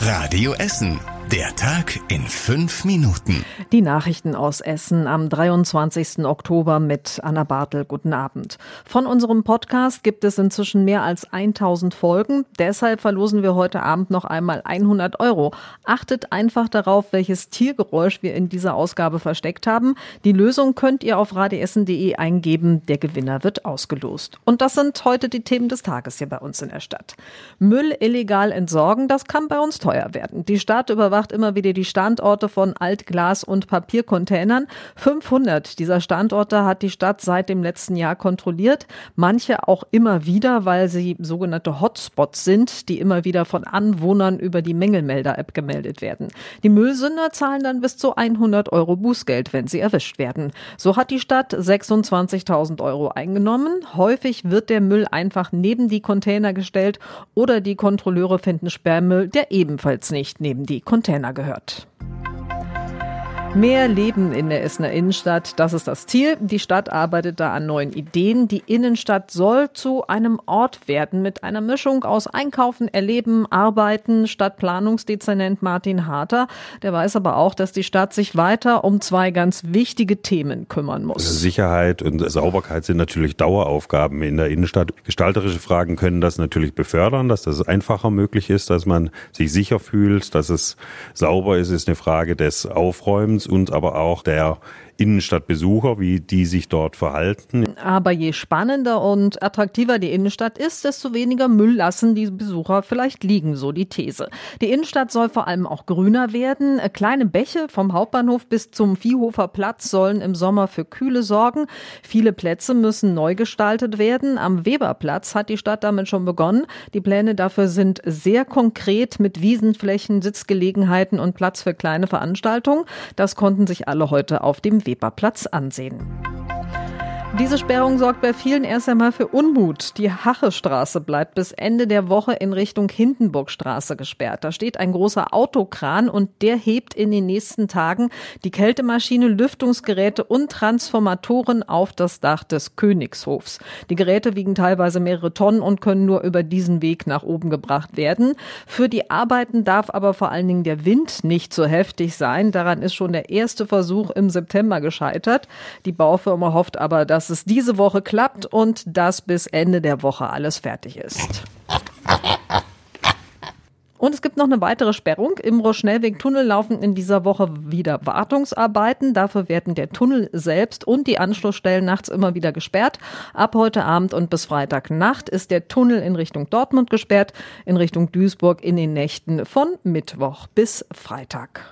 Radio Essen. Der Tag in fünf Minuten. Die Nachrichten aus Essen am 23. Oktober mit Anna Bartel. Guten Abend. Von unserem Podcast gibt es inzwischen mehr als 1000 Folgen. Deshalb verlosen wir heute Abend noch einmal 100 Euro. Achtet einfach darauf, welches Tiergeräusch wir in dieser Ausgabe versteckt haben. Die Lösung könnt ihr auf radiessen.de eingeben. Der Gewinner wird ausgelost. Und das sind heute die Themen des Tages hier bei uns in der Stadt. Müll illegal entsorgen, das kann bei uns teuer werden. Die Stadt überwacht überwacht immer wieder die Standorte von Altglas- und Papiercontainern. 500 dieser Standorte hat die Stadt seit dem letzten Jahr kontrolliert. Manche auch immer wieder, weil sie sogenannte Hotspots sind, die immer wieder von Anwohnern über die Mängelmelder-App gemeldet werden. Die Müllsünder zahlen dann bis zu 100 Euro Bußgeld, wenn sie erwischt werden. So hat die Stadt 26.000 Euro eingenommen. Häufig wird der Müll einfach neben die Container gestellt oder die Kontrolleure finden Sperrmüll, der ebenfalls nicht neben die Container Container gehört. Mehr Leben in der Essener Innenstadt, das ist das Ziel. Die Stadt arbeitet da an neuen Ideen. Die Innenstadt soll zu einem Ort werden mit einer Mischung aus Einkaufen, Erleben, Arbeiten. Stadtplanungsdezernent Martin Harter, der weiß aber auch, dass die Stadt sich weiter um zwei ganz wichtige Themen kümmern muss. Also Sicherheit und Sauberkeit sind natürlich Daueraufgaben in der Innenstadt. Gestalterische Fragen können das natürlich befördern, dass das einfacher möglich ist, dass man sich sicher fühlt, dass es sauber ist, ist eine Frage des Aufräumens uns und aber auch der Innenstadtbesucher, wie die sich dort verhalten. Aber je spannender und attraktiver die Innenstadt ist, desto weniger Müll lassen die Besucher vielleicht liegen, so die These. Die Innenstadt soll vor allem auch grüner werden. Kleine Bäche vom Hauptbahnhof bis zum Viehhofer Platz sollen im Sommer für Kühle sorgen. Viele Plätze müssen neu gestaltet werden. Am Weberplatz hat die Stadt damit schon begonnen. Die Pläne dafür sind sehr konkret mit Wiesenflächen, Sitzgelegenheiten und Platz für kleine Veranstaltungen. Das konnten sich alle heute auf dem Weberplatz ansehen. Diese Sperrung sorgt bei vielen erst einmal für Unmut. Die Hachestraße bleibt bis Ende der Woche in Richtung Hindenburgstraße gesperrt. Da steht ein großer Autokran und der hebt in den nächsten Tagen die Kältemaschine, Lüftungsgeräte und Transformatoren auf das Dach des Königshofs. Die Geräte wiegen teilweise mehrere Tonnen und können nur über diesen Weg nach oben gebracht werden. Für die Arbeiten darf aber vor allen Dingen der Wind nicht so heftig sein. Daran ist schon der erste Versuch im September gescheitert. Die Baufirma hofft aber, dass dass es diese Woche klappt und dass bis Ende der Woche alles fertig ist. Und es gibt noch eine weitere Sperrung. Im Rohrschnellweg-Tunnel laufen in dieser Woche wieder Wartungsarbeiten. Dafür werden der Tunnel selbst und die Anschlussstellen nachts immer wieder gesperrt. Ab heute Abend und bis Freitagnacht ist der Tunnel in Richtung Dortmund gesperrt, in Richtung Duisburg in den Nächten von Mittwoch bis Freitag.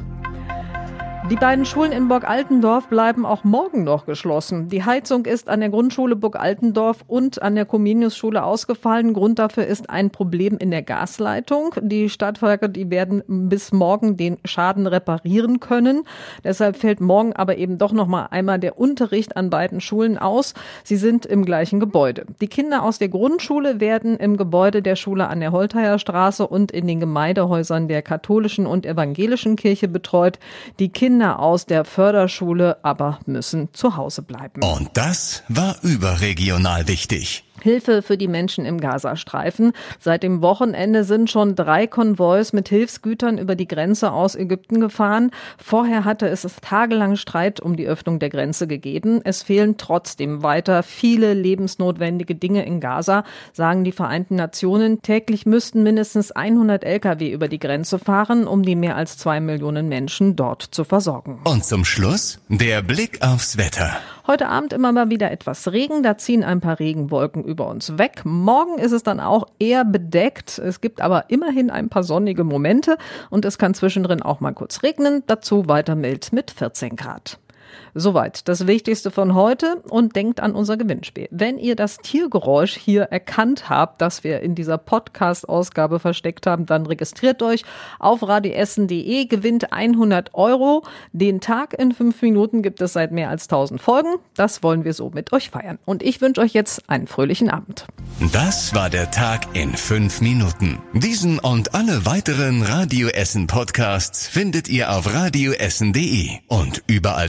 Die beiden Schulen in Burg Altendorf bleiben auch morgen noch geschlossen. Die Heizung ist an der Grundschule Burg Altendorf und an der Comenius-Schule ausgefallen. Grund dafür ist ein Problem in der Gasleitung. Die Stadtwerke, die werden bis morgen den Schaden reparieren können. Deshalb fällt morgen aber eben doch noch mal einmal der Unterricht an beiden Schulen aus. Sie sind im gleichen Gebäude. Die Kinder aus der Grundschule werden im Gebäude der Schule an der Holteier Straße und in den Gemeindehäusern der katholischen und evangelischen Kirche betreut. Die Kinder Kinder aus der Förderschule aber müssen zu Hause bleiben. Und das war überregional wichtig. Hilfe für die Menschen im Gazastreifen. Seit dem Wochenende sind schon drei Konvois mit Hilfsgütern über die Grenze aus Ägypten gefahren. Vorher hatte es tagelang Streit um die Öffnung der Grenze gegeben. Es fehlen trotzdem weiter viele lebensnotwendige Dinge in Gaza, sagen die Vereinten Nationen. Täglich müssten mindestens 100 Lkw über die Grenze fahren, um die mehr als zwei Millionen Menschen dort zu versorgen. Und zum Schluss der Blick aufs Wetter. Heute Abend immer mal wieder etwas Regen, da ziehen ein paar Regenwolken über uns weg. Morgen ist es dann auch eher bedeckt. Es gibt aber immerhin ein paar sonnige Momente und es kann zwischendrin auch mal kurz regnen. Dazu weiter mild mit 14 Grad. Soweit das Wichtigste von heute und denkt an unser Gewinnspiel. Wenn ihr das Tiergeräusch hier erkannt habt, das wir in dieser Podcast-Ausgabe versteckt haben, dann registriert euch auf radiessen.de, gewinnt 100 Euro. Den Tag in fünf Minuten gibt es seit mehr als 1000 Folgen. Das wollen wir so mit euch feiern. Und ich wünsche euch jetzt einen fröhlichen Abend. Das war der Tag in fünf Minuten. Diesen und alle weiteren Radio Essen Podcasts findet ihr auf radioessen.de und überall